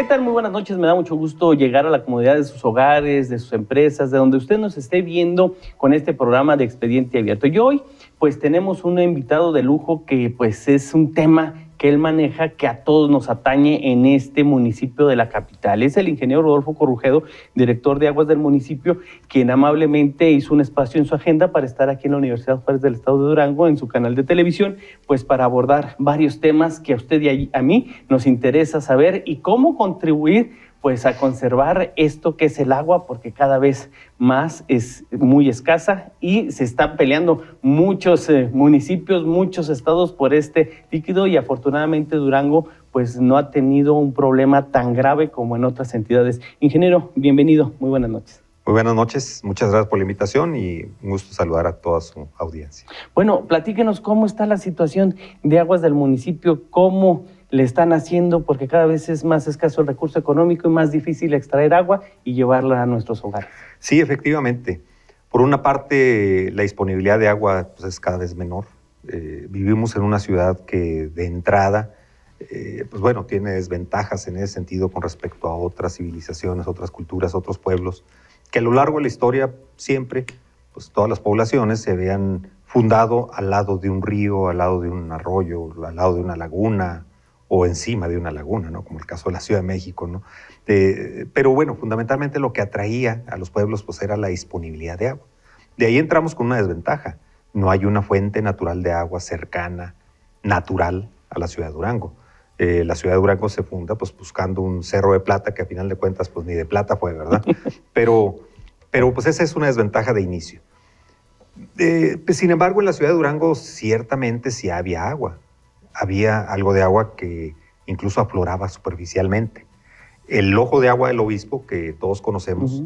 ¿Qué tal? Muy buenas noches. Me da mucho gusto llegar a la comodidad de sus hogares, de sus empresas, de donde usted nos esté viendo con este programa de Expediente Abierto. Y hoy, pues tenemos un invitado de lujo que pues es un tema que él maneja que a todos nos atañe en este municipio de la capital. Es el ingeniero Rodolfo Corrujedo, director de aguas del municipio, quien amablemente hizo un espacio en su agenda para estar aquí en la Universidad Juárez del Estado de Durango, en su canal de televisión, pues para abordar varios temas que a usted y a mí nos interesa saber y cómo contribuir pues a conservar esto que es el agua, porque cada vez más es muy escasa y se están peleando muchos eh, municipios, muchos estados por este líquido y afortunadamente Durango pues no ha tenido un problema tan grave como en otras entidades. Ingeniero, bienvenido, muy buenas noches. Muy buenas noches, muchas gracias por la invitación y un gusto saludar a toda su audiencia. Bueno, platíquenos cómo está la situación de aguas del municipio, cómo le están haciendo porque cada vez es más escaso el recurso económico y más difícil extraer agua y llevarla a nuestros hogares. Sí, efectivamente. Por una parte, la disponibilidad de agua pues, es cada vez menor. Eh, vivimos en una ciudad que de entrada, eh, pues bueno, tiene desventajas en ese sentido con respecto a otras civilizaciones, otras culturas, otros pueblos, que a lo largo de la historia siempre, pues todas las poblaciones se habían fundado al lado de un río, al lado de un arroyo, al lado de una laguna, o encima de una laguna, ¿no? como el caso de la Ciudad de México. ¿no? pero bueno, fundamentalmente lo que atraía a los pueblos pues, era la disponibilidad de agua. De ahí entramos con una desventaja. No hay una fuente natural de agua cercana, natural a la ciudad de Durango. Eh, la ciudad de Durango se funda pues, buscando un cerro de plata que a final de cuentas pues, ni de plata fue, ¿verdad? Pero, pero pues esa es una desventaja de inicio. Eh, pues, sin embargo, en la ciudad de Durango ciertamente sí había agua había algo de agua que incluso afloraba superficialmente. El ojo de agua del obispo, que todos conocemos,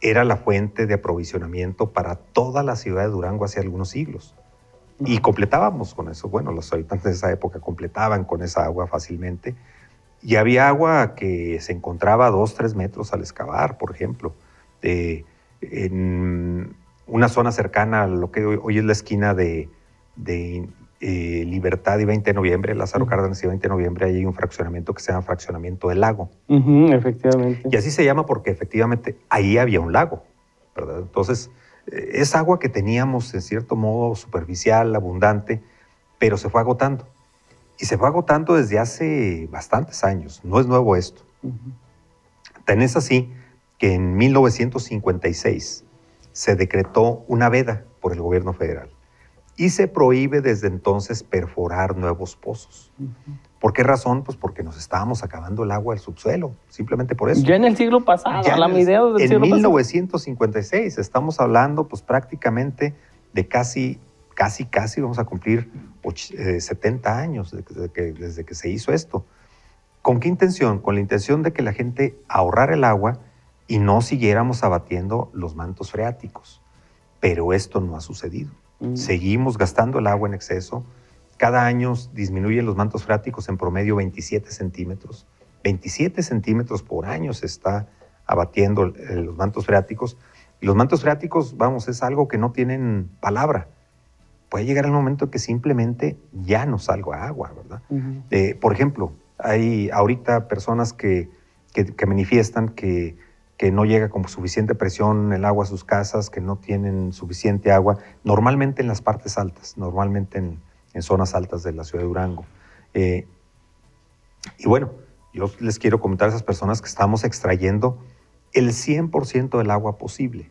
era la fuente de aprovisionamiento para toda la ciudad de Durango hace algunos siglos. Y completábamos con eso. Bueno, los habitantes de esa época completaban con esa agua fácilmente. Y había agua que se encontraba a dos, tres metros al excavar, por ejemplo. en una zona cercana a lo que hoy, es la esquina de, de eh, Libertad y 20 de noviembre, Lázaro Cárdenas y 20 de noviembre, hay un fraccionamiento que se llama Fraccionamiento del Lago. efectivamente. Y así se llama porque efectivamente ahí había un lago, ¿verdad? Entonces, eh, es agua que teníamos en cierto modo superficial, abundante, pero se fue agotando. Y se fue agotando desde hace bastantes años, no es nuevo esto. Tenés así que en 1956 se decretó una veda por el gobierno federal y se prohíbe desde entonces perforar nuevos pozos. ¿Por qué razón? Pues porque nos estábamos acabando el agua del subsuelo, simplemente por eso. Ya en el siglo pasado, ya la mediados del en 1956, estamos hablando pues prácticamente de casi, casi, casi vamos a cumplir 70 eh, años desde que, desde que se hizo esto. ¿Con qué intención? Con la intención de que la gente ahorrara el agua y no siguiéramos abatiendo los mantos freáticos. Pero esto no ha sucedido. Mm. Seguimos gastando el agua en exceso. Cada año disminuyen los mantos freáticos en promedio 27 centímetros. 27 centímetros por año se está abatiendo los mantos freáticos. Y los mantos freáticos, vamos, es algo que no tienen palabra. Puede llegar el momento que simplemente ya no salga agua, ¿verdad? Eh, por ejemplo, hay ahorita personas que, que manifiestan que que no llega con suficiente presión el agua a sus casas, que no tienen suficiente agua, normalmente en las partes altas, normalmente en, zonas altas de la ciudad de Durango. Eh, y bueno, yo les quiero comentar a esas personas que estamos extrayendo el 100% del agua posible.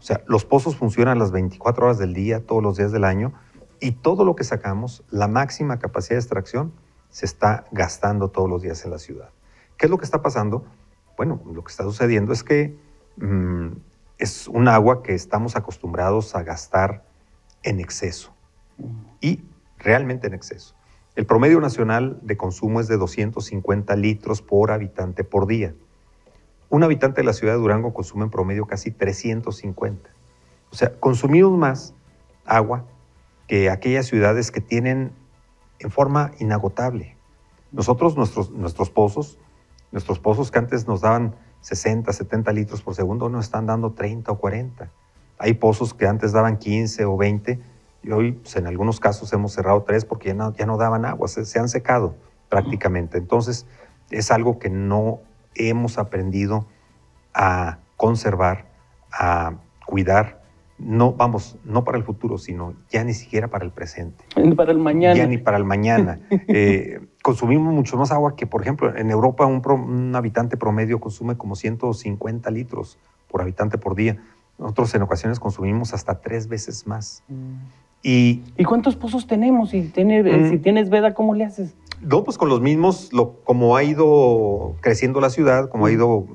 O sea, los pozos funcionan las 24 horas del día, todos los días del año, y todo lo que sacamos, la máxima capacidad de extracción, se está gastando todos los días en la ciudad. ¿Qué es lo que está pasando? Bueno, lo que está sucediendo es que mm, es un agua que estamos acostumbrados a gastar en exceso y realmente en exceso. El promedio nacional de consumo es de 250 litros por habitante por día. Un habitante de la ciudad de Durango consume en promedio casi 350. O sea, consumimos más agua que aquellas ciudades que tienen en forma inagotable. Nosotros, nuestros, nuestros pozos, Nuestros pozos que antes nos daban 60, 70 litros por segundo, nos están dando 30 o 40. Hay pozos que antes daban 15 o 20 y hoy pues, en algunos casos hemos cerrado tres porque ya no, ya no daban agua, se, han secado prácticamente. Entonces es algo que no hemos aprendido a conservar, a cuidar, no, vamos, no para el futuro, sino ya ni siquiera para el presente. Para el mañana. Ya ni para el mañana. Eh, consumimos mucho más agua que, por ejemplo, en Europa un, un, habitante promedio consume como 150 litros por habitante por día. Nosotros en ocasiones consumimos hasta tres veces más. Mm. Y, ¿Y cuántos pozos tenemos? Si, tiene, mm. si tienes veda, ¿cómo le haces? No, pues con los mismos, lo, como ha ido creciendo la ciudad, como ha ido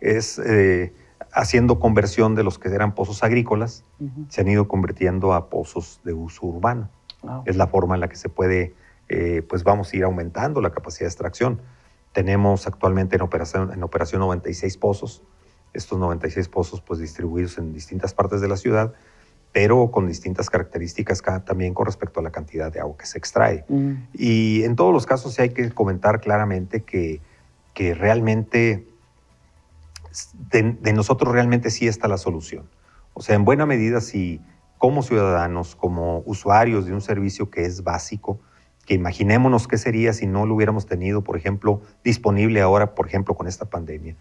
es, eh, haciendo conversión de los que eran pozos agrícolas, se han ido convirtiendo a pozos de uso urbano. Ah, es la forma en la que se puede, eh, pues vamos a ir aumentando la capacidad de extracción. Tenemos actualmente en operación, en operación 96 pozos, estos 96 pozos pues distribuidos en distintas partes de la ciudad, pero con distintas características también con respecto a la cantidad de agua que se extrae. Mm. Y en todos los casos sí hay que comentar claramente que, que realmente de, nosotros realmente sí está la solución. O sea, en buena medida si como ciudadanos, como usuarios de un servicio que es básico, que imaginémonos qué sería si no lo hubiéramos tenido, por ejemplo, disponible ahora, por ejemplo, con esta pandemia.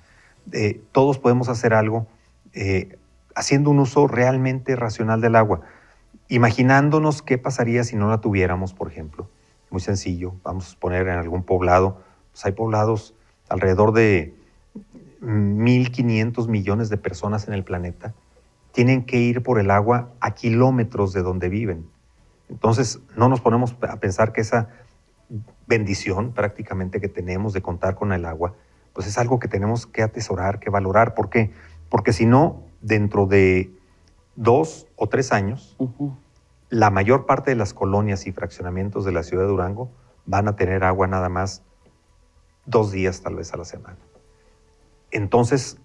Eh, todos podemos hacer algo eh, haciendo un uso realmente racional del agua, imaginándonos qué pasaría si no la tuviéramos, por ejemplo. Muy sencillo, vamos a poner en algún poblado, pues hay poblados alrededor de 1.500 millones de personas en el planeta, tienen que ir por el agua a kilómetros de donde viven. Entonces, no nos ponemos a pensar que esa bendición prácticamente que tenemos de contar con el agua, pues es algo que tenemos que atesorar, que valorar. ¿Por qué? Porque si no, dentro de dos o tres años, la mayor parte de las colonias y fraccionamientos de la ciudad de Durango van a tener agua nada más dos días tal vez a la semana. Entonces,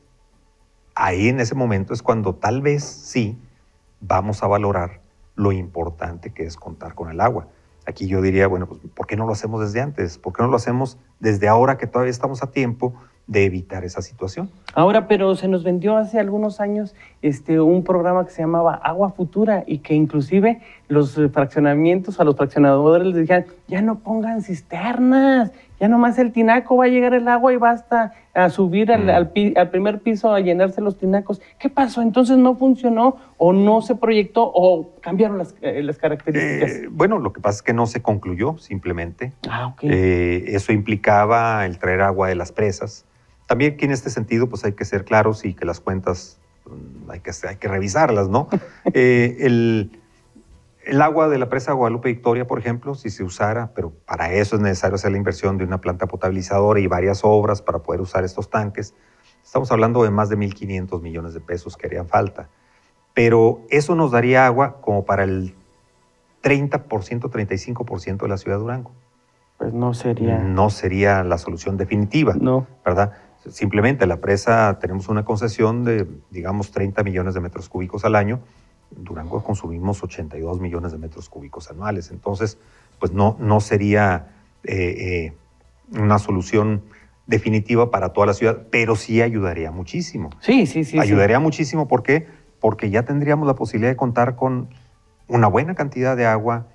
ahí en ese momento es cuando tal vez sí vamos a valorar lo importante que es contar con el agua. Aquí yo diría, bueno, pues ¿por qué no lo hacemos desde antes? ¿Por qué no lo hacemos desde ahora que todavía estamos a tiempo de evitar esa situación. Ahora, pero se nos vendió hace algunos años este, un programa que se llamaba Agua Futura y que inclusive los fraccionamientos, a los fraccionadores les decían, ya no pongan cisternas, ya nomás el tinaco va a llegar el agua y basta a subir al, al, primer piso a llenarse los tinacos. ¿Qué pasó? Entonces no funcionó o no se proyectó o cambiaron las, eh, las características. Eh, bueno, lo que pasa es que no se concluyó simplemente. Ah, ok. Eh, eso implicaba el traer agua de las presas también que en este sentido pues hay que ser claros y que las cuentas mm, hay que, hay que revisarlas, ¿no? Eh, el, el, agua de la presa Guadalupe Victoria, por ejemplo, si se usara, pero para eso es necesario hacer la inversión de una planta potabilizadora y varias obras para poder usar estos tanques, estamos hablando de más de 1.500 millones de pesos que harían falta. Pero eso nos daría agua como para el 30%, 35% de la ciudad de Durango. Pues no sería. No sería la solución definitiva. No. ¿Verdad? Simplemente la presa tenemos una concesión de, digamos, 30 millones de metros cúbicos al año. Durango consumimos 82 millones de metros cúbicos anuales. Entonces, pues no, no sería eh, eh, una solución definitiva para toda la ciudad, pero sí ayudaría muchísimo. Sí, sí, sí. Ayudaría muchísimo. ¿Por qué? Porque ya tendríamos la posibilidad de contar con una buena cantidad de agua,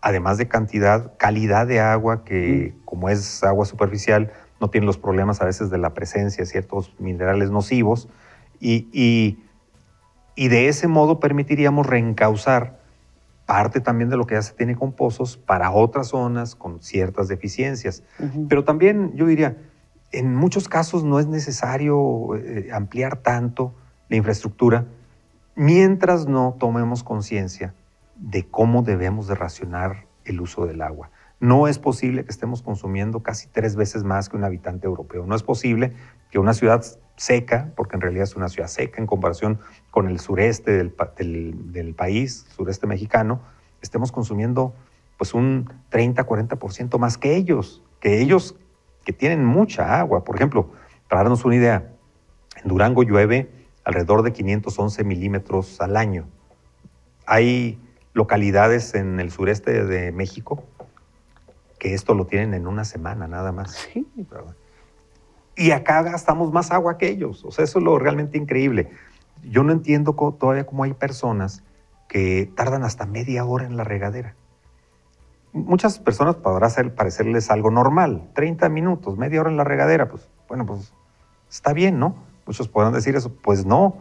además de cantidad, calidad de agua, que mm. como es agua superficial, no tienen los problemas a veces de la presencia de ciertos minerales nocivos y, y, de ese modo permitiríamos reencauzar parte también de lo que ya se tiene con pozos para otras zonas con ciertas deficiencias. Pero también yo diría, en muchos casos no es necesario eh, ampliar tanto la infraestructura mientras no tomemos conciencia de cómo debemos de racionar el uso del agua. No es posible que estemos consumiendo casi tres veces más que un habitante europeo. No es posible que una ciudad seca, porque en realidad es una ciudad seca en comparación con el sureste del, país, sureste mexicano, estemos consumiendo pues un 30, 40% más que ellos, que ellos que tienen mucha agua. Por ejemplo, para darnos una idea, en Durango llueve alrededor de 511 milímetros al año. Hay localidades en el sureste de México que esto lo tienen en una semana nada más. Sí. Y acá gastamos más agua que ellos. O sea, eso es lo realmente increíble. Yo no entiendo todavía cómo hay personas que tardan hasta media hora en la regadera. Muchas personas podrá parecerles algo normal, 30 minutos, media hora en la regadera, pues bueno, pues Está bien, ¿no? Muchos podrán decir eso. Pues no.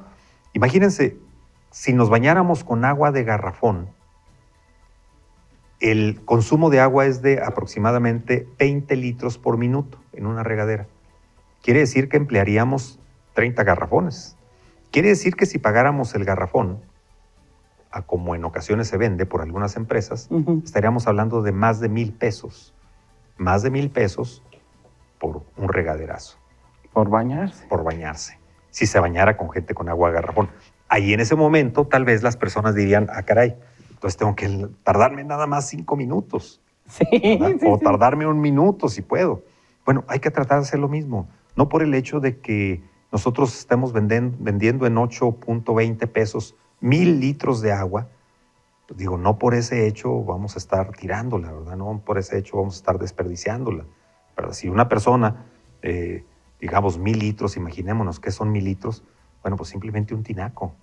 Imagínense, si nos bañáramos con agua de garrafón, el consumo de agua es de aproximadamente 20 litros por minuto en una regadera. Quiere decir que emplearíamos 30 garrafones. Quiere decir que si pagáramos el garrafón, a como en ocasiones se vende por algunas empresas, estaríamos hablando de más de mil pesos. Más de mil pesos por un regaderazo. Por bañarse. Por bañarse. Si se bañara con gente con agua de garrafón. Ahí en ese momento tal vez las personas dirían, ah, caray, entonces tengo que tardarme nada más cinco minutos. Sí, o tardarme un minuto si puedo. Bueno, hay que tratar de hacer lo mismo. No por el hecho de que nosotros estemos vendiendo, vendiendo en 8.20 pesos mil litros de agua. Pues digo, no por ese hecho vamos a estar tirándola, ¿verdad? No por ese hecho vamos a estar desperdiciándola. Pero si una persona, eh, digamos, mil litros, imaginémonos qué son mil litros, bueno, pues simplemente un tinaco.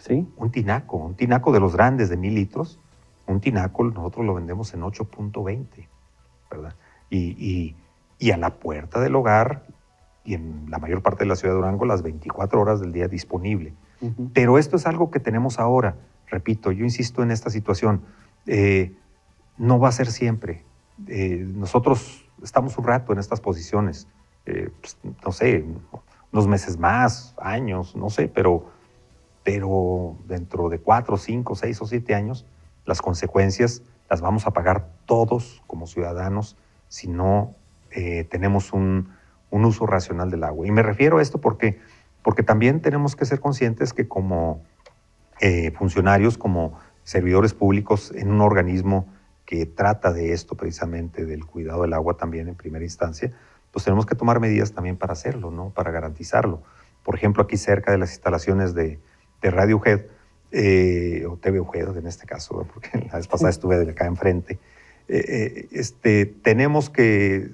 Sí. Un tinaco, un tinaco de los grandes de mil litros, un tinaco nosotros lo vendemos en 8.20, ¿verdad? Y, y, a la puerta del hogar y en la mayor parte de la ciudad de Durango las 24 horas del día disponible. Pero esto es algo que tenemos ahora. Repito, yo insisto en esta situación. Eh, no va a ser siempre. Eh, nosotros estamos un rato en estas posiciones, eh, pues, no sé, unos meses más, años, no sé, pero pero dentro de cuatro, cinco, seis o siete años, las consecuencias las vamos a pagar todos como ciudadanos si no eh, tenemos un, uso racional del agua. Y me refiero a esto porque, porque también tenemos que ser conscientes que como eh, funcionarios, como servidores públicos en un organismo que trata de esto precisamente, del cuidado del agua también en primera instancia, pues tenemos que tomar medidas también para hacerlo, ¿no? para garantizarlo. Por ejemplo, aquí cerca de las instalaciones de, de Radio UGED, eh, o TV UGED en este caso, porque la vez pasada estuve de acá enfrente, eh, este, tenemos que,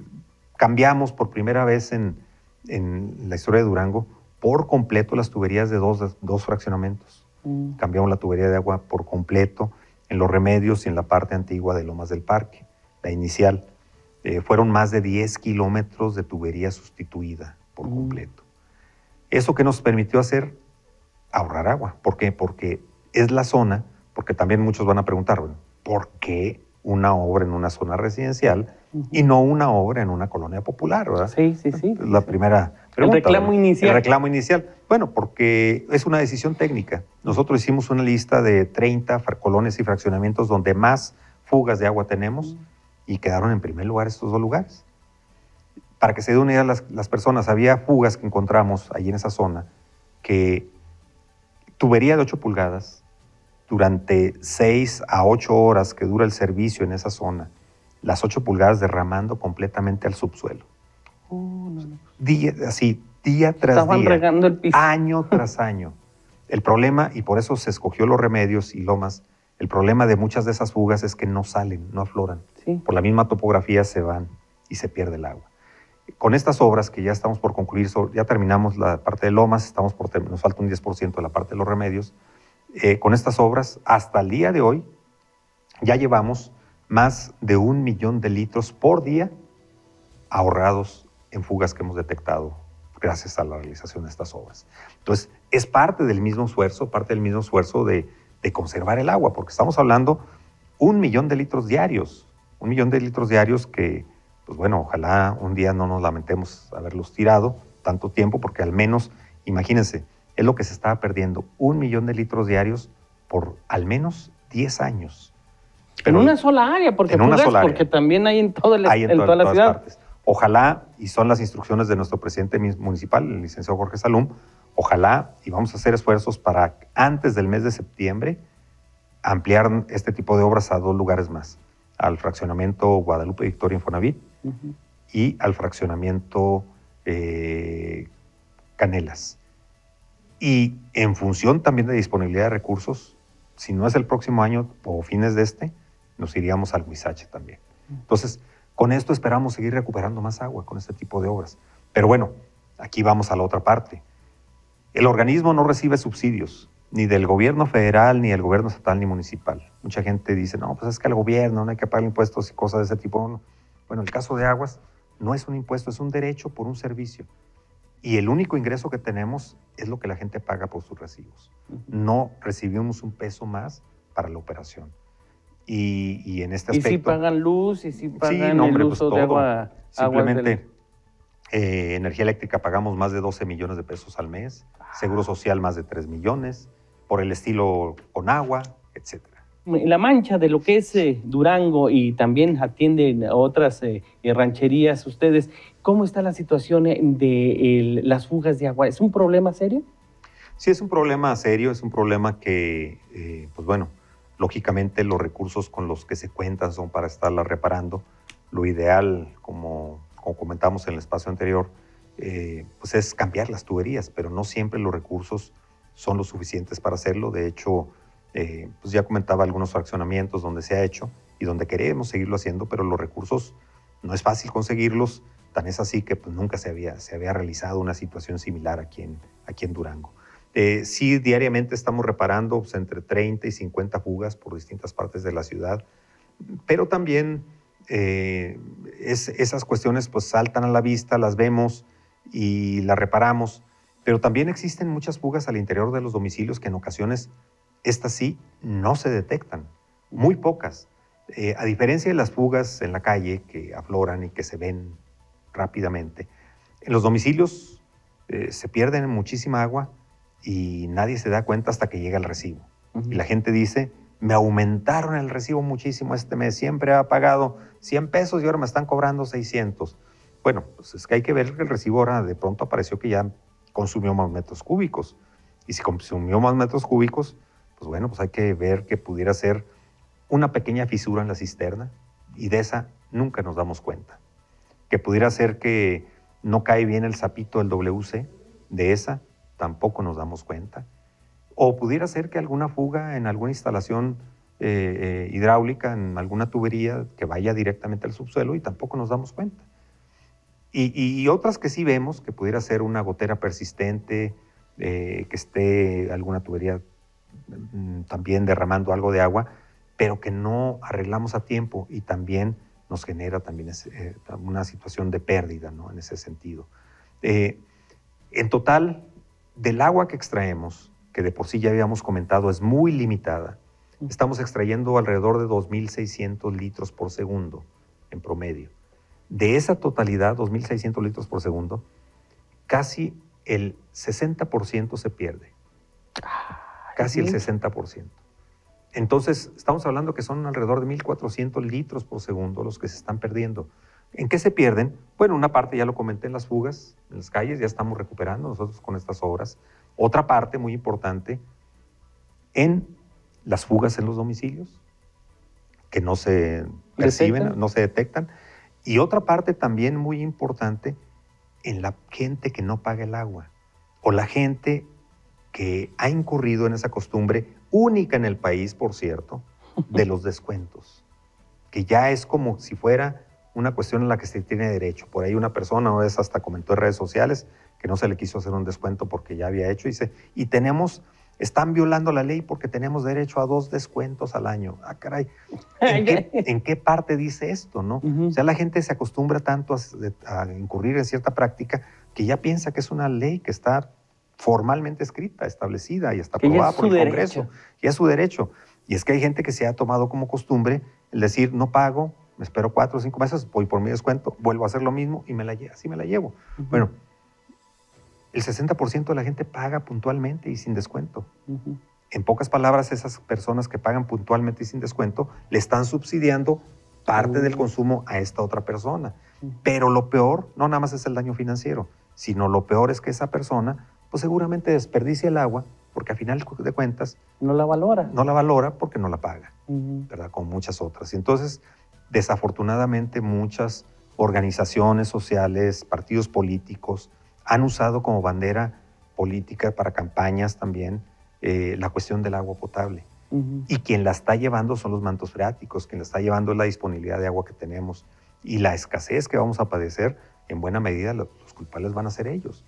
cambiamos por primera vez en, la historia de Durango por completo las tuberías de dos, dos fraccionamientos. Mm. Cambiamos la tubería de agua por completo en los remedios y en la parte antigua de Lomas del Parque, la inicial. fueron más de 10 kilómetros de tubería sustituida por mm. completo. ¿Eso que nos permitió hacer? ahorrar agua. ¿Por qué? Porque es la zona, porque también muchos van a preguntar, ¿por qué una obra en una zona residencial y no una obra en una colonia popular? ¿verdad? Sí, sí, sí. La primera pregunta. El reclamo inicial. El reclamo inicial. Bueno, porque es una decisión técnica. Nosotros hicimos una lista de 30 colonias y fraccionamientos donde más fugas de agua tenemos y quedaron en primer lugar estos dos lugares. Para que se den una idea las, las personas, había fugas que encontramos ahí en esa zona que tubería de 8 pulgadas, durante 6 a 8 horas que dura el servicio en esa zona, las 8 pulgadas derramando completamente al subsuelo. Oh, día, así, día tras Estaban día, regando el piso. año tras año. El problema, y por eso se escogió los remedios y lomas, el problema de muchas de esas fugas es que no salen, no afloran. Por la misma topografía se van y se pierde el agua con estas obras que ya estamos por concluir, ya terminamos la parte de lomas, estamos por, nos falta un 10% de la parte de los remedios. Eh, con estas obras, hasta el día de hoy, ya llevamos más de un millón de litros por día ahorrados en fugas que hemos detectado gracias a la realización de estas obras. Entonces, es parte del mismo esfuerzo, parte del mismo esfuerzo de, de conservar el agua, porque estamos hablando un millón de litros diarios, un millón de litros diarios que, pues bueno, ojalá un día no nos lamentemos haberlos tirado tanto tiempo, porque al menos, imagínense, es lo que se estaba perdiendo, un millón de litros diarios por al menos 10 años. en una sola área, porque, en una sola porque también hay en, todo el, en, toda la ciudad. Partes. Ojalá, y son las instrucciones de nuestro presidente municipal, el licenciado Jorge Salum, ojalá, y vamos a hacer esfuerzos para antes del mes de septiembre ampliar este tipo de obras a dos lugares más, al fraccionamiento Guadalupe Victoria Infonavit y al fraccionamiento eh, Canelas. Y en función también de disponibilidad de recursos, si no es el próximo año o fines de este, nos iríamos al Huizache también. Entonces, con esto esperamos seguir recuperando más agua con este tipo de obras. Pero bueno, aquí vamos a la otra parte. El organismo no recibe subsidios, ni del gobierno federal, ni del gobierno estatal, ni municipal. Mucha gente dice, no, pues es que el gobierno no hay que pagar impuestos y cosas de ese tipo. Bueno, el caso de aguas no es un impuesto, es un derecho por un servicio. Y el único ingreso que tenemos es lo que la gente paga por sus recibos. No recibimos un peso más para la operación. Y, en este aspecto... ¿Y si pagan luz? ¿Y si pagan el pues uso de agua? Simplemente eh, energía eléctrica pagamos más de 12 millones de pesos al mes, ah. seguro social más de 3 millones, por el estilo con agua, etcétera la mancha de lo que es eh, Durango y también atienden a otras eh, rancherías ustedes, ¿cómo está la situación de las fugas de agua? ¿Es un problema serio? Sí, es un problema serio, es un problema que, eh, pues bueno, lógicamente los recursos con los que se cuentan son para estarla reparando. Lo ideal, como, como comentamos en el espacio anterior, pues es cambiar las tuberías, pero no siempre los recursos son lo suficientes para hacerlo. De hecho, eh, pues ya comentaba algunos fraccionamientos donde se ha hecho y donde queremos seguirlo haciendo, pero los recursos no es fácil conseguirlos, tan es así que pues, nunca se había, se había realizado una situación similar aquí en, aquí en Durango. Eh, sí, diariamente estamos reparando pues, entre 30 y 50 fugas por distintas partes de la ciudad, pero también eh, esas cuestiones pues saltan a la vista, las vemos y las reparamos, pero también existen muchas fugas al interior de los domicilios que en ocasiones estas sí no se detectan, muy pocas. Eh, a diferencia de las fugas en la calle que afloran y que se ven rápidamente, en los domicilios eh, se pierden muchísima agua y nadie se da cuenta hasta que llega el recibo. Y la gente dice, me aumentaron el recibo muchísimo este mes, siempre ha pagado 100 pesos y ahora me están cobrando 600. Bueno, pues es que hay que ver que el recibo ahora de pronto apareció que ya consumió más metros cúbicos. Y si consumió más metros cúbicos, pues bueno, pues hay que ver que pudiera ser una pequeña fisura en la cisterna y de esa nunca nos damos cuenta. Que pudiera ser que no cae bien el sapito del WC, de esa tampoco nos damos cuenta. O pudiera ser que alguna fuga en alguna instalación eh, eh, hidráulica, en alguna tubería que vaya directamente al subsuelo y tampoco nos damos cuenta. Y, otras que sí vemos, que pudiera ser una gotera persistente, eh, que esté alguna tubería Mm, también derramando algo de agua, pero que no arreglamos a tiempo y también nos genera también eh, una situación de pérdida ¿no? en ese sentido. Eh, en total, del agua que extraemos, que de por sí ya habíamos comentado es muy limitada, estamos extrayendo alrededor de 2.600 litros por segundo en promedio. De esa totalidad, 2.600 litros por segundo, casi el 60% se pierde. Ah casi el 60%. Entonces, estamos hablando que son alrededor de 1.400 litros por segundo los que se están perdiendo. ¿En qué se pierden? Bueno, una parte ya lo comenté en las fugas, en las calles, ya estamos recuperando nosotros con estas obras. Otra parte muy importante en las fugas en los domicilios, que no se perciben, no se detectan. Y otra parte también muy importante en la gente que no paga el agua o la gente que ha incurrido en esa costumbre, única en el país, por cierto, de los descuentos, que ya es como si fuera una cuestión en la que se tiene derecho. Por ahí una persona, una vez hasta comentó en redes sociales, que no se le quiso hacer un descuento porque ya había hecho, y dice, y tenemos, están violando la ley porque tenemos derecho a dos descuentos al año. Ah, caray, ¿en, qué, parte dice esto, no? O sea, la gente se acostumbra tanto a, a incurrir en cierta práctica que ya piensa que es una ley que está formalmente escrita, establecida y está aprobada por el Congreso. Y es su derecho. Y es que hay gente que se ha tomado como costumbre el decir, no pago, me espero cuatro o cinco meses, voy por mi descuento, vuelvo a hacer lo mismo y me la, así me la llevo. Bueno, el 60% de la gente paga puntualmente y sin descuento. En pocas palabras, esas personas que pagan puntualmente y sin descuento le están subsidiando parte del consumo a esta otra persona. Pero lo peor no nada más es el daño financiero, sino lo peor es que esa persona pues seguramente desperdicia el agua porque al final de cuentas... No la valora. No la valora porque no la paga, ¿verdad? Con muchas otras. Y entonces, desafortunadamente, muchas organizaciones sociales, partidos políticos, han usado como bandera política para campañas también eh, la cuestión del agua potable. Y quien la está llevando son los mantos freáticos, quien la está llevando es la disponibilidad de agua que tenemos. Y la escasez que vamos a padecer, en buena medida, los culpables van a ser ellos.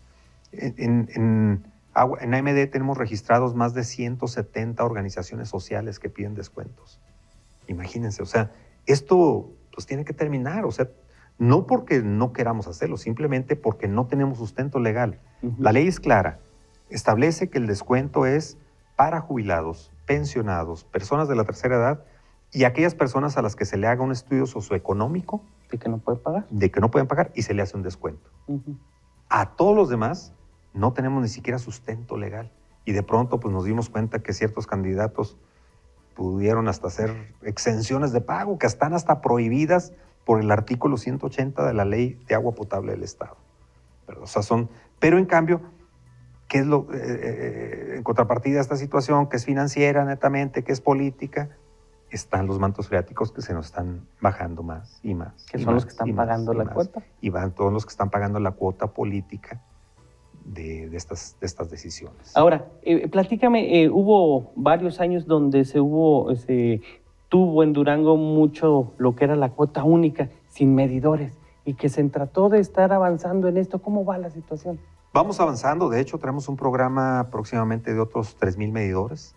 En, en, AMD tenemos registrados más de 170 organizaciones sociales que piden descuentos. Imagínense, o sea, esto pues tiene que terminar, o sea, No porque no queramos hacerlo, simplemente porque no tenemos sustento legal. La ley es clara. Establece que el descuento es para jubilados, pensionados, personas de la tercera edad y aquellas personas a las que se le haga un estudio socioeconómico. De que no pueden pagar. De que no pueden pagar y se le hace un descuento. A todos los demás no tenemos ni siquiera sustento legal. Y de pronto pues, nos dimos cuenta que ciertos candidatos pudieron hasta hacer exenciones de pago que están hasta prohibidas por el artículo 180 de la ley de agua potable del Estado. Pero, o sea, son, pero en cambio, ¿qué es lo, eh, eh, en contrapartida a esta situación, que es financiera netamente, que es política? Están los mantos freáticos que se nos están bajando más y más. Que son los que están pagando la cuota. Y van todos los que están pagando la cuota política de, estas, de estas decisiones. Ahora, eh, platícame, hubo varios años donde se hubo, se tuvo en Durango mucho lo que era la cuota única, sin medidores, y que se trató de estar avanzando en esto. ¿Cómo va la situación? Vamos avanzando, de hecho tenemos un programa próximamente de otros 3.000 medidores.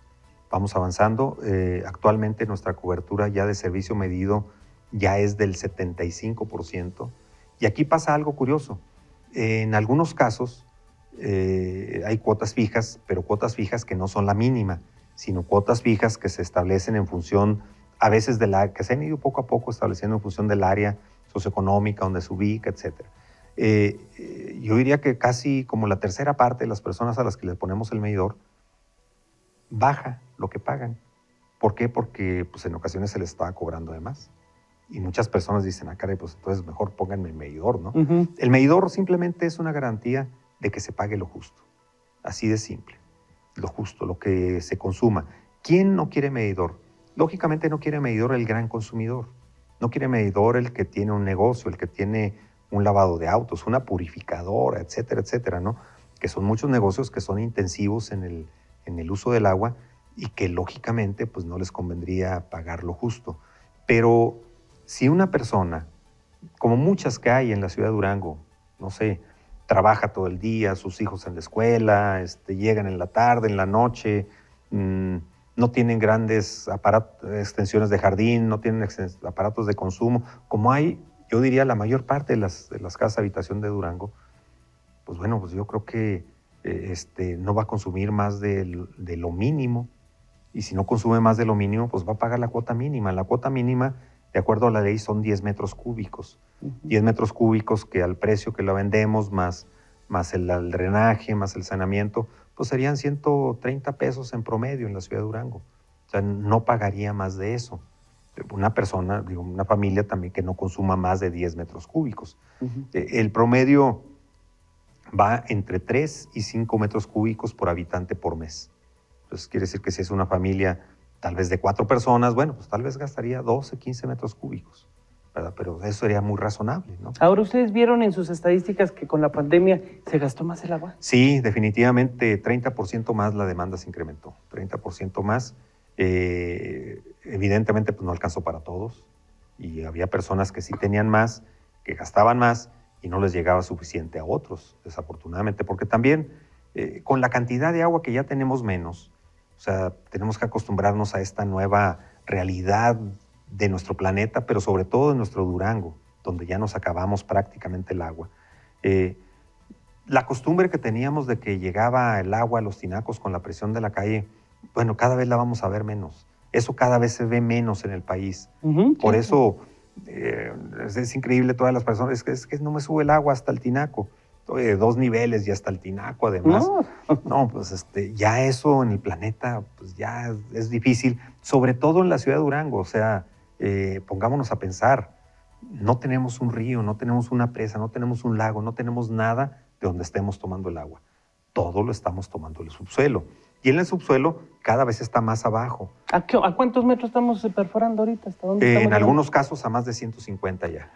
Vamos avanzando. Eh, actualmente nuestra cobertura ya de servicio medido ya es del 75%. Y aquí pasa algo curioso. en algunos casos eh, hay cuotas fijas, pero cuotas fijas que no son la mínima, sino cuotas fijas que se establecen en función a veces de la, que se han ido poco a poco estableciendo en función del área socioeconómica donde se ubica, etc. Eh, eh, yo diría que casi como la tercera parte de las personas a las que le ponemos el medidor baja lo que pagan. ¿Por qué? Porque pues, en ocasiones se les está cobrando de más. Y muchas personas dicen, ah, caray, pues entonces mejor pónganme el medidor, ¿no? El medidor simplemente es una garantía de que se pague lo justo. Así de simple. Lo justo, lo que se consuma. ¿Quién no quiere medidor? Lógicamente no quiere medidor el gran consumidor, no quiere medidor el que tiene un negocio, el que tiene un lavado de autos, una purificadora, etcétera, etcétera, ¿no? Que son muchos negocios que son intensivos en el, en el uso del agua y que lógicamente pues no les convendría pagar lo justo. Pero si una persona, como muchas que hay en la ciudad de Durango, no sé, trabaja todo el día, sus hijos en la escuela, este, llegan en la tarde, en la noche, mmm, no tienen grandes extensiones de jardín, no tienen aparatos de consumo, como hay, yo diría, la mayor parte de las, de las casas de habitación de Durango, pues bueno, pues yo creo que eh, este, no va a consumir más de, lo mínimo, y si no consume más de lo mínimo, pues va a pagar la cuota mínima. La cuota mínima, de acuerdo a la ley, son 10 metros cúbicos. 10 metros cúbicos que al precio que la vendemos, más, más el drenaje, más el saneamiento, pues serían 130 pesos en promedio en la ciudad de Durango. O sea, no pagaría más de eso. Una persona, digo, una familia también que no consuma más de 10 metros cúbicos. Eh, el promedio va entre 3 y 5 metros cúbicos por habitante por mes. Entonces quiere decir que si es una familia tal vez de cuatro personas, bueno, pues tal vez gastaría 12, 15 metros cúbicos. Pero eso sería muy razonable, ¿no? Ahora, ¿ustedes vieron en sus estadísticas que con la pandemia se gastó más el agua? Sí, definitivamente 30% más la demanda se incrementó, 30% más. Eh, evidentemente, pues no alcanzó para todos y había personas que sí tenían más, que gastaban más y no les llegaba suficiente a otros, desafortunadamente, porque también eh, con la cantidad de agua que ya tenemos menos, o sea, tenemos que acostumbrarnos a esta nueva realidad de nuestro planeta, pero sobre todo de nuestro Durango, donde ya nos acabamos prácticamente el agua. Eh, la costumbre que teníamos de que llegaba el agua a los tinacos con la presión de la calle, bueno, cada vez la vamos a ver menos. Eso cada vez se ve menos en el país. Por eso eh, es, increíble todas las personas, es que, es que no me sube el agua hasta el tinaco. De dos niveles y hasta el tinaco además. No. pues este, ya eso en el planeta, pues ya es difícil, sobre todo en la ciudad de Durango. O sea, eh, pongámonos a pensar, no tenemos un río, no tenemos una presa, no tenemos un lago, no tenemos nada de donde estemos tomando el agua. Todo lo estamos tomando del subsuelo. Y en el subsuelo cada vez está más abajo. ¿A, cuántos metros estamos perforando ahorita? ¿Hasta dónde en algunos casos a más de 150 ya.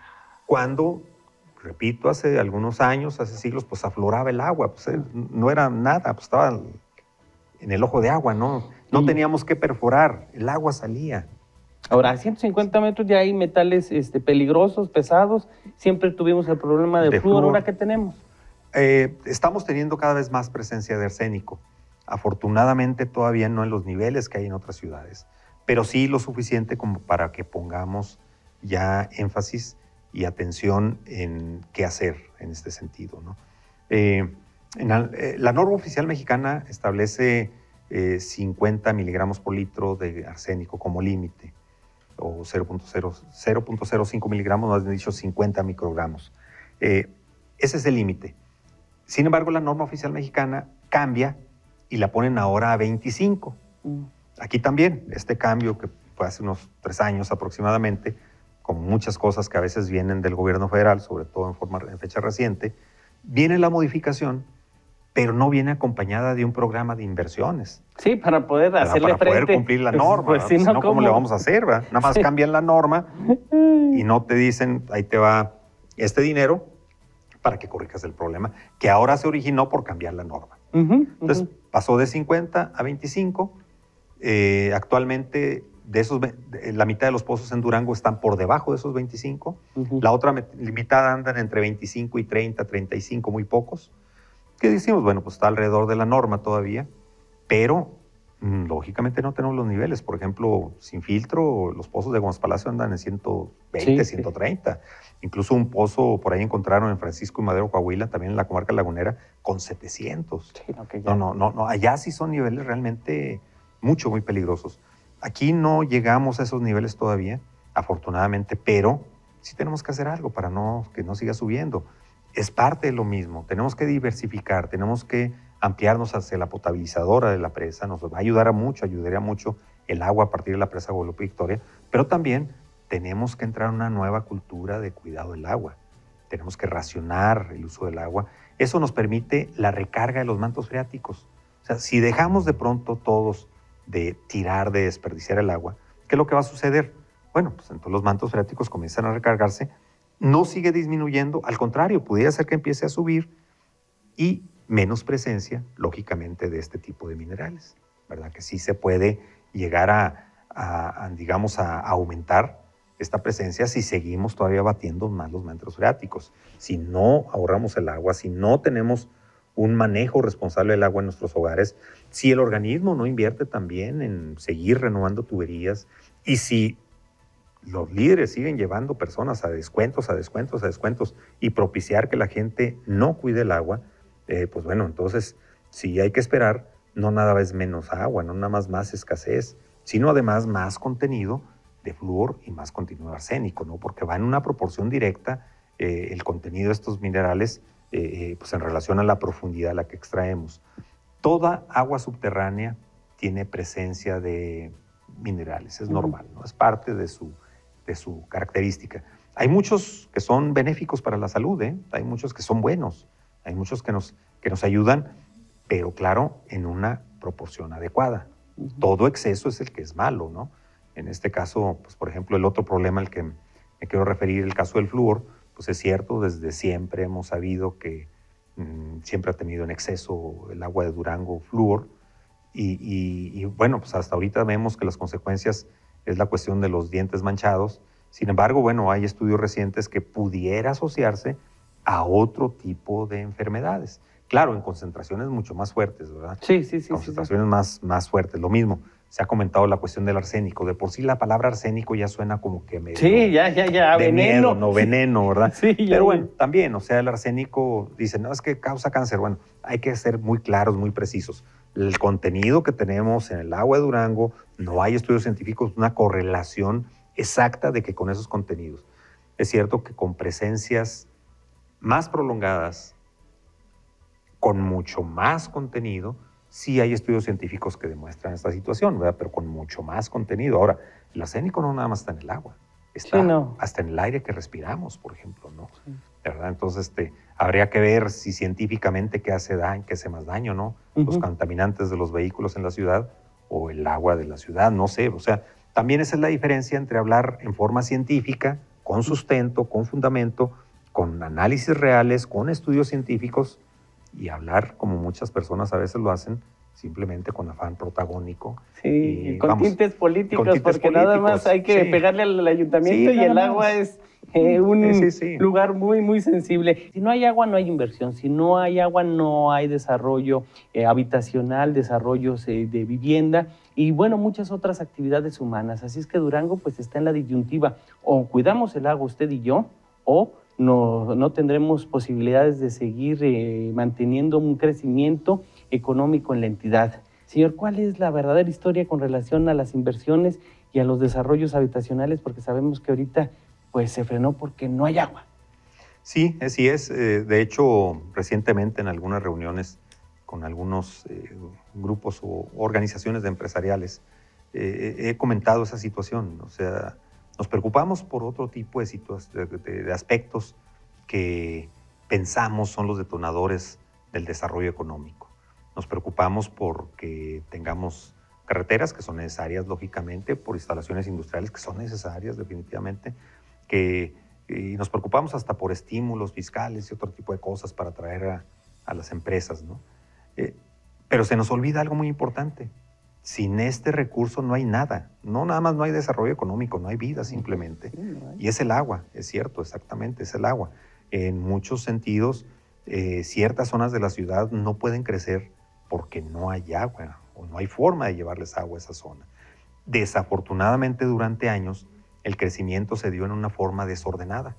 Cuando, repito, hace algunos años, hace siglos, pues afloraba el agua, pues eh, no era nada, pues estaba en el ojo de agua, ¿no? No teníamos que perforar, el agua salía. Ahora, a 150 metros ya hay metales este, peligrosos, pesados. Siempre tuvimos el problema de, flúor. ¿Ahora qué tenemos? Eh, estamos teniendo cada vez más presencia de arsénico. Afortunadamente todavía no en los niveles que hay en otras ciudades, pero sí lo suficiente como para que pongamos ya énfasis y atención en qué hacer en este sentido. ¿no? Eh, eh, la, norma oficial mexicana establece 50 miligramos por litro de arsénico como límite, o 0.05 miligramos, más bien dicho 50 microgramos. ese es el límite. Sin embargo, la norma oficial mexicana cambia y la ponen ahora a 25. Mm. Aquí también, este cambio que fue hace unos tres años aproximadamente, como muchas cosas que a veces vienen del gobierno federal, sobre todo en, forma, en fecha reciente, viene la modificación, pero no viene acompañada de un programa de inversiones. Sí, para poder hacerle Para poder cumplir la pues, norma. Pues, si no, ¿cómo? le vamos a hacer? Nada más cambian la norma y no te dicen, ahí te va este dinero para que corrijas el problema, que ahora se originó por cambiar la norma. Entonces, pasó de 50 a 25. Eh, actualmente, de esos, la mitad de los pozos en Durango están por debajo de esos 25. La otra mitad andan entre 25 y 30, 35, muy pocos. ¿Qué decimos? Bueno, pues está alrededor de la norma todavía, pero mm, lógicamente no tenemos los niveles. Por ejemplo, sin filtro, los pozos de Gómez Palacio andan en 120, 130. Incluso un pozo por ahí encontraron en Francisco y Madero, Coahuila, también en la comarca lagunera, con 700. no, no, no, no, allá sí son niveles realmente mucho, muy peligrosos. Aquí no llegamos a esos niveles todavía, afortunadamente, pero sí tenemos que hacer algo para no, que no siga subiendo. Es parte de lo mismo, tenemos que diversificar, tenemos que ampliarnos hacia la potabilizadora de la presa, nos va a ayudar a mucho, ayudaría mucho el agua a partir de la presa Guadalupe Victoria, pero también tenemos que entrar en una nueva cultura de cuidado del agua. Tenemos que racionar el uso del agua. Eso nos permite la recarga de los mantos freáticos. O sea, si dejamos de pronto todos de tirar, de desperdiciar el agua, ¿qué es lo que va a suceder? Bueno, pues entonces los mantos freáticos comienzan a recargarse, no sigue disminuyendo, al contrario, pudiera ser que empiece a subir y menos presencia, lógicamente, de este tipo de minerales, ¿verdad? Que sí se puede llegar a, digamos, a aumentar esta presencia si seguimos todavía batiendo más los mantos freáticos. Si no ahorramos el agua, si no tenemos un manejo responsable del agua en nuestros hogares, si el organismo no invierte también en seguir renovando tuberías y si los líderes siguen llevando personas a descuentos, a descuentos, a descuentos y propiciar que la gente no cuide el agua, eh, pues bueno, entonces si hay que esperar, no nada es menos agua, no nada más más escasez, sino además más contenido de flúor y más contenido de arsénico, ¿no? Porque va en una proporción directa eh, el contenido de estos minerales eh, eh, pues en relación a la profundidad a la que extraemos. Toda agua subterránea tiene presencia de minerales, es normal, ¿no? Es parte de su, de su característica. Hay muchos que son benéficos para la salud, hay muchos que son buenos, hay muchos que nos, que nos ayudan, pero claro, en una proporción adecuada. Todo exceso es el que es malo, ¿no? En este caso, pues, por ejemplo, el otro problema al que me quiero referir, el caso del flúor, pues es cierto, desde siempre hemos sabido que mm, siempre ha tenido en exceso el agua de Durango flúor. Y, bueno, pues hasta ahorita vemos que las consecuencias es la cuestión de los dientes manchados. Sin embargo, bueno, hay estudios recientes que pudiera asociarse a otro tipo de enfermedades. Claro, en concentraciones mucho más fuertes, ¿verdad? Sí, sí, sí. Concentraciones Más, más fuertes, lo mismo se ha comentado la cuestión del arsénico. De por sí la palabra arsénico ya suena como que medio Sí, ya, ya, ya, de veneno. Miedo, no veneno, ¿verdad? sí, Pero bueno, también, o sea, el arsénico, dice, no, es que causa cáncer. Bueno, hay que ser muy claros, muy precisos. El contenido que tenemos en el agua de Durango, no hay estudios científicos, una correlación exacta de que con esos contenidos. Es cierto que con presencias más prolongadas, con mucho más contenido, sí hay estudios científicos que demuestran esta situación, ¿verdad? pero con mucho más contenido. Ahora, el arsénico no nada más está en el agua, está hasta en el aire que respiramos, por ejemplo, ¿no? ¿Verdad? Entonces, este, habría que ver si científicamente qué hace daño, qué hace más daño, ¿no? Los contaminantes de los vehículos en la ciudad o el agua de la ciudad, no sé. O sea, también esa es la diferencia entre hablar en forma científica, con sustento, con fundamento, con análisis reales, con estudios científicos, y hablar como muchas personas a veces lo hacen, simplemente con afán protagónico. Sí, con tintes políticos, porque nada más hay que pegarle al ayuntamiento y el agua es eh, un lugar muy, muy sensible. Si no hay agua, no hay inversión. Si no hay agua, no hay desarrollo eh, habitacional, desarrollos eh, de vivienda y, bueno, muchas otras actividades humanas. Así es que Durango, pues, está en la disyuntiva. O cuidamos el agua usted y yo, o no, no tendremos posibilidades de seguir manteniendo un crecimiento económico en la entidad. Señor, ¿cuál es la verdadera historia con relación a las inversiones y a los desarrollos habitacionales? Porque sabemos que ahorita pues se frenó porque no hay agua. Sí, así es. Eh, de hecho, recientemente en algunas reuniones con algunos eh, grupos o organizaciones de empresariales, he comentado esa situación. O sea, nos preocupamos por otro tipo de, de, aspectos que pensamos son los detonadores del desarrollo económico. Nos preocupamos porque tengamos carreteras que son necesarias, lógicamente, por instalaciones industriales que son necesarias, definitivamente, que y nos preocupamos hasta por estímulos fiscales y otro tipo de cosas para atraer a, las empresas, ¿no? Eh, pero se nos olvida algo muy importante, sin este recurso no hay nada. No nada más no hay desarrollo económico, no hay vida simplemente. Y es el agua, es cierto, exactamente, es el agua. En muchos sentidos, eh, ciertas zonas de la ciudad no pueden crecer porque no hay agua o no hay forma de llevarles agua a esa zona. Desafortunadamente, durante años, el crecimiento se dio en una forma desordenada.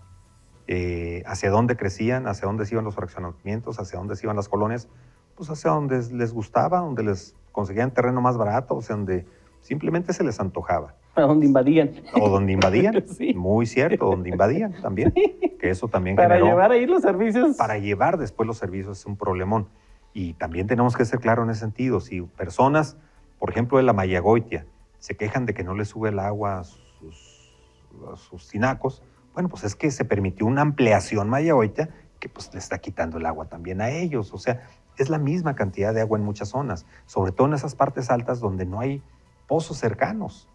Eh, hacia dónde crecían, hacia dónde se iban los fraccionamientos, hacia dónde se iban las colonias, pues hacia donde les gustaba, donde les conseguían terreno más barato, o sea, donde simplemente se les antojaba. A donde invadían. O donde invadían, sí. muy cierto, donde invadían también, que eso también Para llevar ahí los servicios. Para llevar después los servicios es un problemón. Y también tenemos que ser claros en ese sentido. Si personas, por ejemplo, de la Mayagoitia, se quejan de que no les sube el agua a sus, tinacos, bueno, pues es que se permitió una ampliación Mayagoitia que pues le está quitando el agua también a ellos. O sea, es la misma cantidad de agua en muchas zonas, sobre todo en esas partes altas donde no hay pozos cercanos,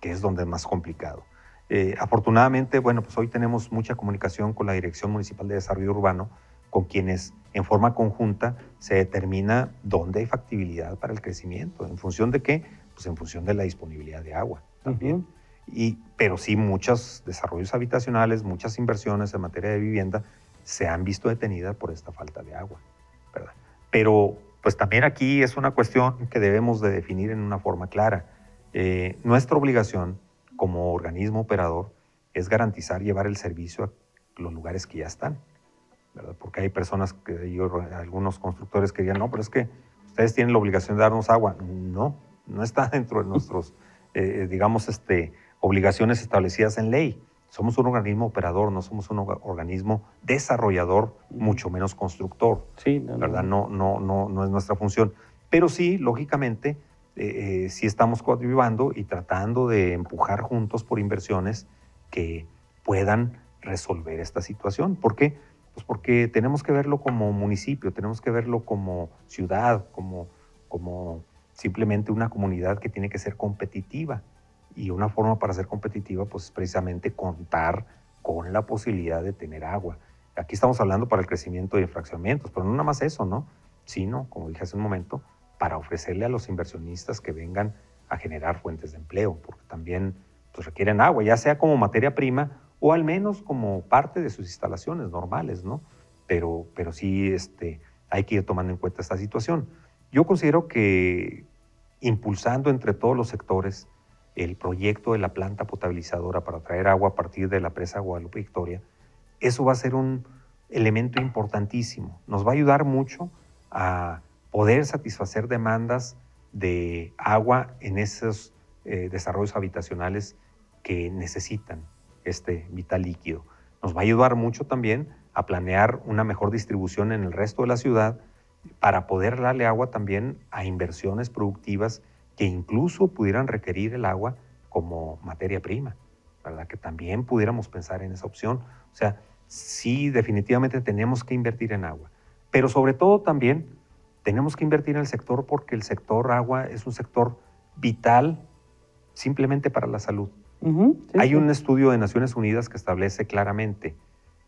que es donde es más complicado. Eh, afortunadamente, bueno, pues hoy tenemos mucha comunicación con la Dirección Municipal de Desarrollo Urbano, con quienes en forma conjunta se determina dónde hay factibilidad para el crecimiento. ¿En función de qué? Pues en función de la disponibilidad de agua también. Y, pero sí, muchos desarrollos habitacionales, muchas inversiones en materia de vivienda se han visto detenidas por esta falta de agua. ¿verdad? Pero pues también aquí es una cuestión que debemos de definir en una forma clara. Eh, nuestra obligación como organismo operador es garantizar llevar el servicio a los lugares que ya están, ¿verdad? Porque hay personas, que yo, algunos constructores que digan, no, pero es que ustedes tienen la obligación de darnos agua. No, no está dentro de nuestros, eh, digamos, este, obligaciones establecidas en ley. Somos un organismo operador, no somos un organismo desarrollador, mucho menos constructor. Sí, no, ¿verdad? No, no, no, no es nuestra función. Pero sí, lógicamente, eh, eh, sí estamos coadyuvando y tratando de empujar juntos por inversiones que puedan resolver esta situación. ¿Por qué? Pues porque tenemos que verlo como municipio, tenemos que verlo como ciudad, como, como simplemente una comunidad que tiene que ser competitiva. Y una forma para ser competitiva, pues es precisamente contar con la posibilidad de tener agua. Aquí estamos hablando para el crecimiento de fraccionamientos, pero no nada más eso, ¿no? Sino, como dije hace un momento, para ofrecerle a los inversionistas que vengan a generar fuentes de empleo, porque también pues, requieren agua, ya sea como materia prima o al menos como parte de sus instalaciones normales, ¿no? Pero, pero sí este, hay que ir tomando en cuenta esta situación. Yo considero que impulsando entre todos los sectores, el proyecto de la planta potabilizadora para traer agua a partir de la presa Guadalupe Victoria, eso va a ser un elemento importantísimo. Nos va a ayudar mucho a poder satisfacer demandas de agua en esos eh, desarrollos habitacionales que necesitan este vital líquido. Nos va a ayudar mucho también a planear una mejor distribución en el resto de la ciudad para poder darle agua también a inversiones productivas que incluso pudieran requerir el agua como materia prima, ¿verdad? Que también pudiéramos pensar en esa opción. O sea, sí, definitivamente tenemos que invertir en agua, pero sobre todo también tenemos que invertir en el sector porque el sector agua es un sector vital simplemente para la salud. Hay un estudio de Naciones Unidas que establece claramente,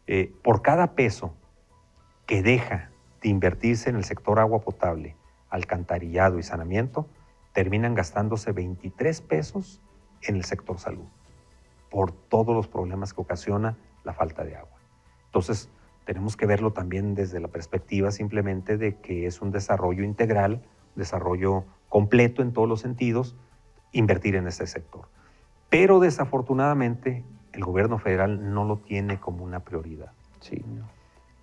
eh, por cada peso que deja de invertirse en el sector agua potable, alcantarillado y saneamiento, terminan gastándose 23 pesos en el sector salud por todos los problemas que ocasiona la falta de agua. Entonces, tenemos que verlo también desde la perspectiva simplemente de que es un desarrollo integral, desarrollo completo en todos los sentidos, invertir en ese sector. Pero desafortunadamente, el gobierno federal no lo tiene como una prioridad. Sí.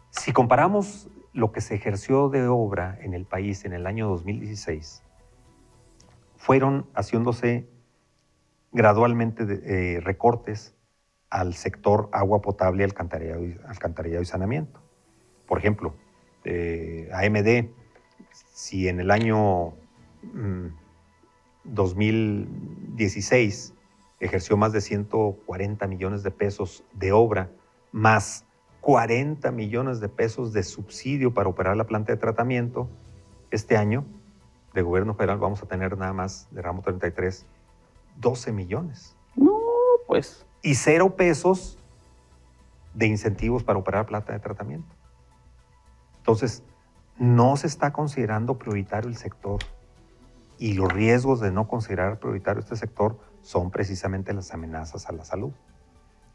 Si comparamos lo que se ejerció de obra en el país en el año 2016, fueron haciéndose gradualmente eh, recortes al sector agua potable, alcantarillado y, alcantarillado y saneamiento. Por ejemplo, eh, AMD, si en el año 2016 mm, ejerció más de 140 millones de pesos de obra, más 40 millones de pesos de subsidio para operar la planta de tratamiento, este año de gobierno federal vamos a tener nada más de ramo 33, 12 millones. No, pues. Y cero pesos de incentivos para operar planta de tratamiento. Entonces, no se está considerando prioritario el sector y los riesgos de no considerar prioritario este sector son precisamente las amenazas a la salud.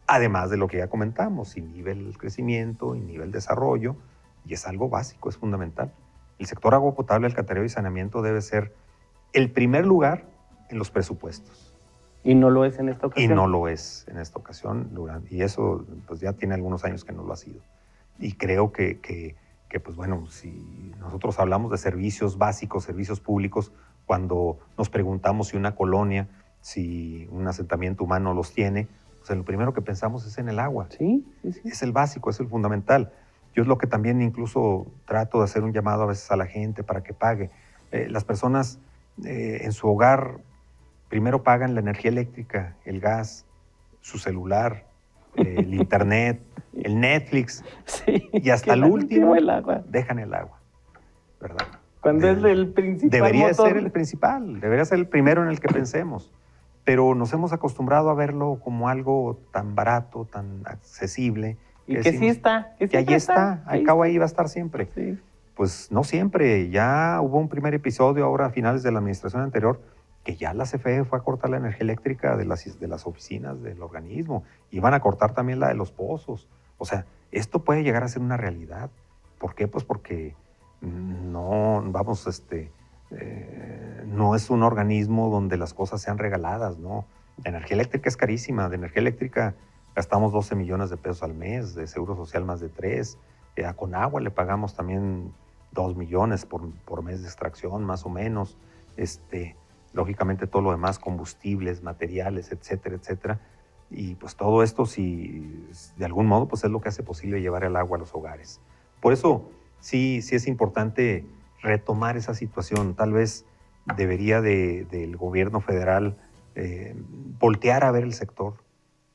Además de lo que ya comentamos, inhibe el crecimiento, inhibe el desarrollo, y es algo básico, es fundamental. El sector agua potable, alcantarillado y saneamiento debe ser el primer lugar en los presupuestos. ¿Y no lo es en esta ocasión? Y no lo es en esta ocasión, y eso pues ya tiene algunos años que no lo ha sido. Y creo que, que, que pues bueno, si nosotros hablamos de servicios básicos, servicios públicos, cuando nos preguntamos si una colonia, si un asentamiento humano los tiene, pues lo primero que pensamos es en el agua. Sí, sí, sí. Es el básico, es el fundamental. Yo es lo que también incluso trato de hacer un llamado a veces a la gente para que pague. Eh, las personas eh, en su hogar primero pagan la energía eléctrica, el gas, su celular, eh, el internet, el Netflix y hasta el último el agua. dejan el agua, ¿verdad? Cuando es el principal Debería ser el principal, debería ser el primero en el que pensemos. Pero nos hemos acostumbrado a verlo como algo tan barato, tan accesible. Y que, sí está. Que, ahí está, al cabo ahí va a estar siempre. Sí. Pues no siempre, ya hubo un primer episodio ahora a finales de la administración anterior que ya la CFE fue a cortar la energía eléctrica de las, de las oficinas del organismo, iban a cortar también la de los pozos. O sea, esto puede llegar a ser una realidad. ¿Por qué? Pues porque no, vamos, este, eh, no es un organismo donde las cosas sean regaladas, ¿no? La energía eléctrica es carísima, de energía eléctrica gastamos 12 millones de pesos al mes, de seguro social más de 3, eh, con agua le pagamos también 2 millones por, por, mes de extracción, más o menos, este, lógicamente todo lo demás, combustibles, materiales, etcétera, etcétera. Y pues todo esto, si de algún modo, pues es lo que hace posible llevar el agua a los hogares. Por eso, sí, sí es importante retomar esa situación. Tal vez debería del gobierno federal eh, voltear a ver el sector,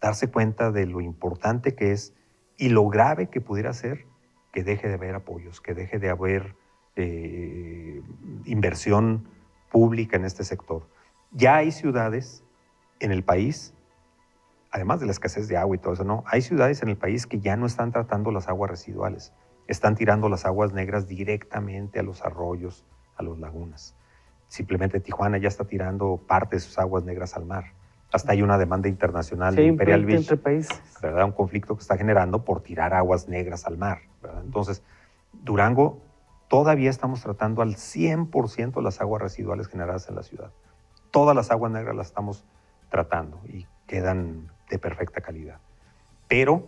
darse cuenta de lo importante que es y lo grave que pudiera ser que deje de haber apoyos, que deje de haber eh, inversión pública en este sector. Ya hay ciudades en el país, además de la escasez de agua y todo eso, no, hay ciudades en el país que ya no están tratando las aguas residuales están tirando las aguas negras directamente a los arroyos, a las lagunas. Simplemente Tijuana ya está tirando parte de sus aguas negras al mar. Hasta hay una demanda internacional de Imperial Beach, entre países. ¿verdad? Un conflicto que está generando por tirar aguas negras al mar. Entonces, Durango todavía estamos tratando al 100% las aguas residuales generadas en la ciudad. Todas las aguas negras las estamos tratando y quedan de perfecta calidad. Pero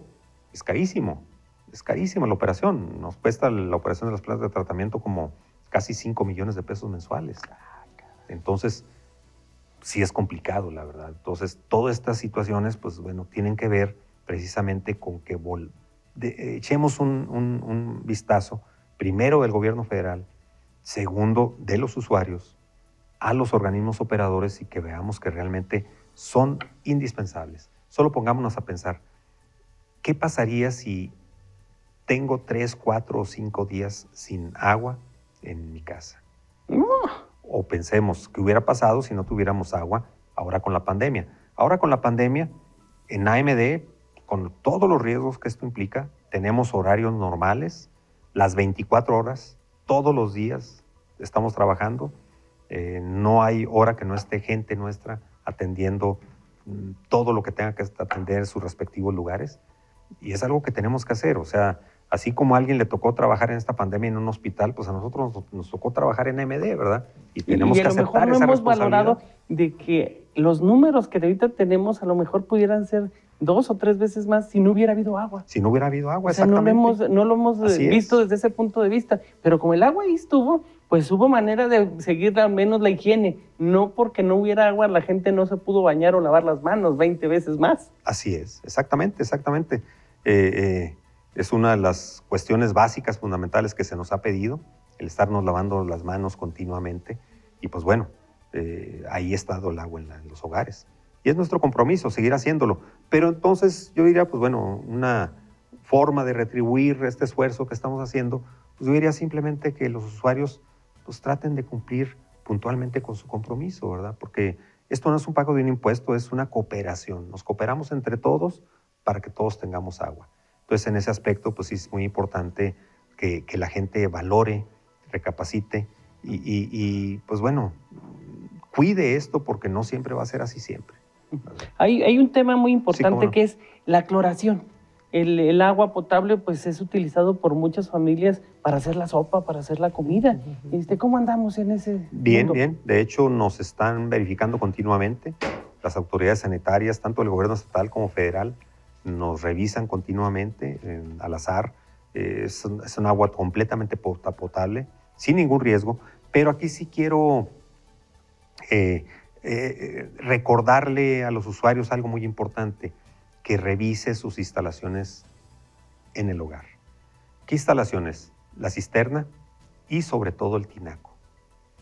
es carísimo es carísima la operación. Nos cuesta la operación de las plantas de tratamiento como casi 5 millones de pesos mensuales. Entonces, sí es complicado, la verdad. Entonces, todas estas situaciones, pues bueno, tienen que ver precisamente con que echemos un, un vistazo, primero del gobierno federal, segundo de los usuarios, a los organismos operadores y que veamos que realmente son indispensables. Solo pongámonos a pensar, ¿qué pasaría si tengo tres, cuatro o cinco días sin agua en mi casa. O pensemos, ¿qué hubiera pasado si no tuviéramos agua ahora con la pandemia? Ahora con la pandemia, en AMD, con todos los riesgos que esto implica, tenemos horarios normales, las 24 horas, todos los días estamos trabajando. Eh, no hay hora que no esté gente nuestra atendiendo mm, todo lo que tenga que atender en sus respectivos lugares. Y es algo que tenemos que hacer. O sea, así como a alguien le tocó trabajar en esta pandemia en un hospital, pues a nosotros nos, tocó trabajar en MD, ¿verdad? Y tenemos que aceptar mejor no hemos valorado de que los números que ahorita tenemos a lo mejor pudieran ser dos o tres veces más si no hubiera habido agua. Si no hubiera habido agua, o sea, no lo hemos, no lo hemos eh, visto desde ese punto de vista. Pero como el agua ahí estuvo, pues hubo manera de seguir al menos la higiene. No porque no hubiera agua, la gente no se pudo bañar o lavar las manos 20 veces más. Así es, exactamente, exactamente. Eh, eh, es una de las cuestiones básicas, fundamentales que se nos ha pedido, el estarnos lavando las manos continuamente. Y pues bueno, ahí ha estado el agua en los hogares. Y es nuestro compromiso seguir haciéndolo. Pero entonces yo diría, pues bueno, una forma de retribuir este esfuerzo que estamos haciendo, pues yo diría simplemente que los usuarios pues traten de cumplir puntualmente con su compromiso, ¿verdad? Porque esto no es un pago de un impuesto, es una cooperación. Nos cooperamos entre todos para que todos tengamos agua. Entonces, en ese aspecto, pues sí es muy importante que, la gente valore, recapacite y, y, pues bueno, cuide esto porque no siempre va a ser así siempre. Hay, un tema muy importante que es la cloración. El, agua potable pues es utilizado por muchas familias para hacer la sopa, para hacer la comida. Este, ¿Cómo andamos en ese Bien, bien. De hecho, nos están verificando continuamente. Las autoridades sanitarias, tanto el gobierno estatal como federal, nos revisan continuamente al azar. es, un agua completamente potable, sin ningún riesgo. Pero aquí sí quiero eh, eh, recordarle a los usuarios algo muy importante, que revise sus instalaciones en el hogar. ¿Qué instalaciones? La cisterna y sobre todo el tinaco.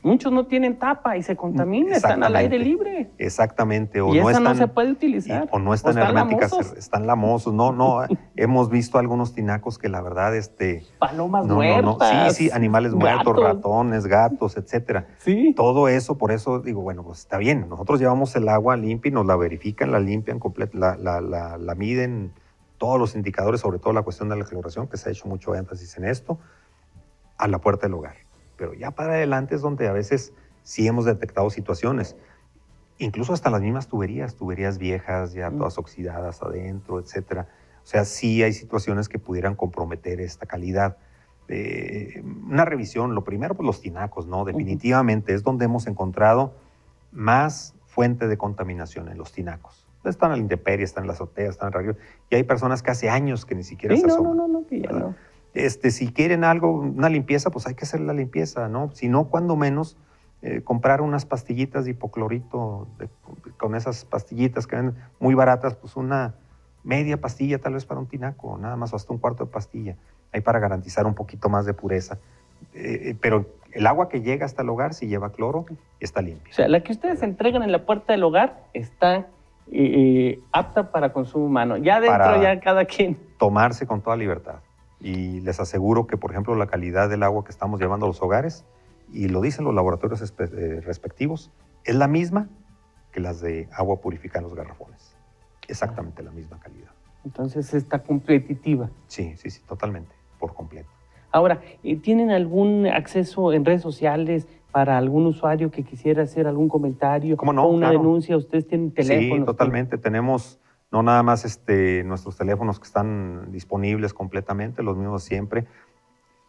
Muchos no tienen tapa y se contaminan, están al aire libre. Exactamente. O y no, están, no se puede utilizar. o no están, herméticas, están lamosos. No, no, hemos visto algunos tinacos que la verdad, este... Palomas muertas. Sí, sí, animales muertos, ratones, gatos, etcétera. Sí. Todo eso, por eso digo, bueno, pues está bien. Nosotros llevamos el agua limpia y nos la verifican, la limpian, la, la, la, la miden todos los indicadores, sobre todo la cuestión de la cloración, que se ha hecho mucho énfasis en esto, a la puerta del hogar pero ya para adelante es donde a veces sí hemos detectado situaciones. Incluso hasta las mismas tuberías, tuberías viejas, ya todas oxidadas adentro, etcétera. O sea, sí hay situaciones que pudieran comprometer esta calidad. Eh, una revisión, lo primero, pues los tinacos, ¿no? Definitivamente es donde hemos encontrado más fuente de contaminación en los tinacos. Están en la intemperie, están en la azotea, están en el y hay personas que hace años que ni siquiera se asoman. No, no, no, que ya no. Este, si quieren algo, una limpieza, pues hay que hacer la limpieza, ¿no? Si no, cuando menos, eh, comprar unas pastillitas de hipoclorito, con esas pastillitas que ven muy baratas, pues una media pastilla tal vez para un tinaco, nada más, hasta un cuarto de pastilla, ahí para garantizar un poquito más de pureza. Eh, pero el agua que llega hasta el hogar, si lleva cloro, está limpia. O sea, la que ustedes entregan en la puerta del hogar está eh, apta para consumo humano. Ya dentro, ya cada quien. Tomarse con toda libertad y les aseguro que, por ejemplo, la calidad del agua que estamos llevando a los hogares, y lo dicen los laboratorios eh, respectivos, es la misma que las de agua purificada en los garrafones. Exactamente la misma calidad. Entonces está competitiva. Sí, sí, sí, totalmente, por completo. Ahora, eh, ¿tienen algún acceso en redes sociales para algún usuario que quisiera hacer algún comentario ¿Cómo no? o una denuncia? ¿Ustedes tienen teléfono? Sí, totalmente. Tenemos no nada más este, nuestros teléfonos que están disponibles completamente, los mismos siempre.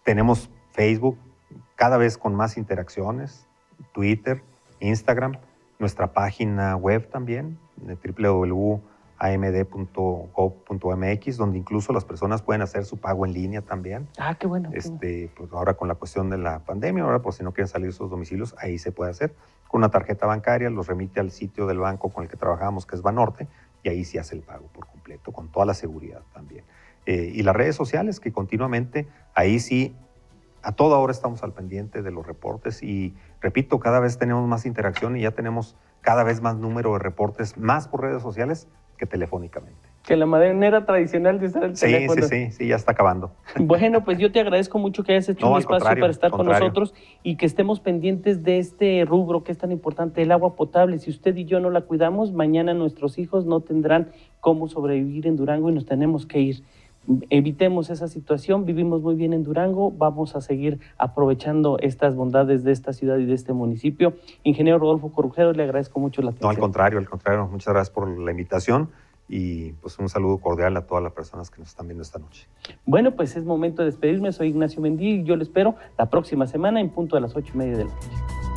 Tenemos Facebook, cada vez con más interacciones, Twitter, Instagram, nuestra página web también, www.amd.gov.mx, donde incluso las personas pueden hacer su pago en línea también. Ah, qué bueno. Este, pues ahora con la cuestión de la pandemia, ahora por si no quieren salir de sus domicilios, ahí se puede hacer. Con una tarjeta bancaria los remite al sitio del banco con el que trabajamos, que es Banorte, y ahí se hace el pago por completo, con toda la seguridad también. Eh, y las redes sociales que continuamente, ahí sí, a toda hora estamos al pendiente de los reportes y repito, cada vez tenemos más interacción y ya tenemos cada vez más número de reportes, más por redes sociales que telefónicamente que la manera tradicional de usar el teléfono. Sí, sí, sí, ya está acabando. Bueno, pues yo te agradezco mucho que hayas hecho un espacio para estar con nosotros y que estemos pendientes de este rubro que es tan importante, el agua potable. Si usted y yo no la cuidamos, mañana nuestros hijos no tendrán cómo sobrevivir en Durango y nos tenemos que ir. Evitemos esa situación, vivimos muy bien en Durango, vamos a seguir aprovechando estas bondades de esta ciudad y de este municipio. Ingeniero Rodolfo Corrujero, le agradezco mucho la atención. No, al contrario, al contrario, muchas gracias por la invitación y pues un saludo cordial a todas las personas que nos están viendo esta noche. Bueno, pues es momento de despedirme. Soy Ignacio Mendí y yo le espero la próxima semana en punto de las ocho y media de la noche.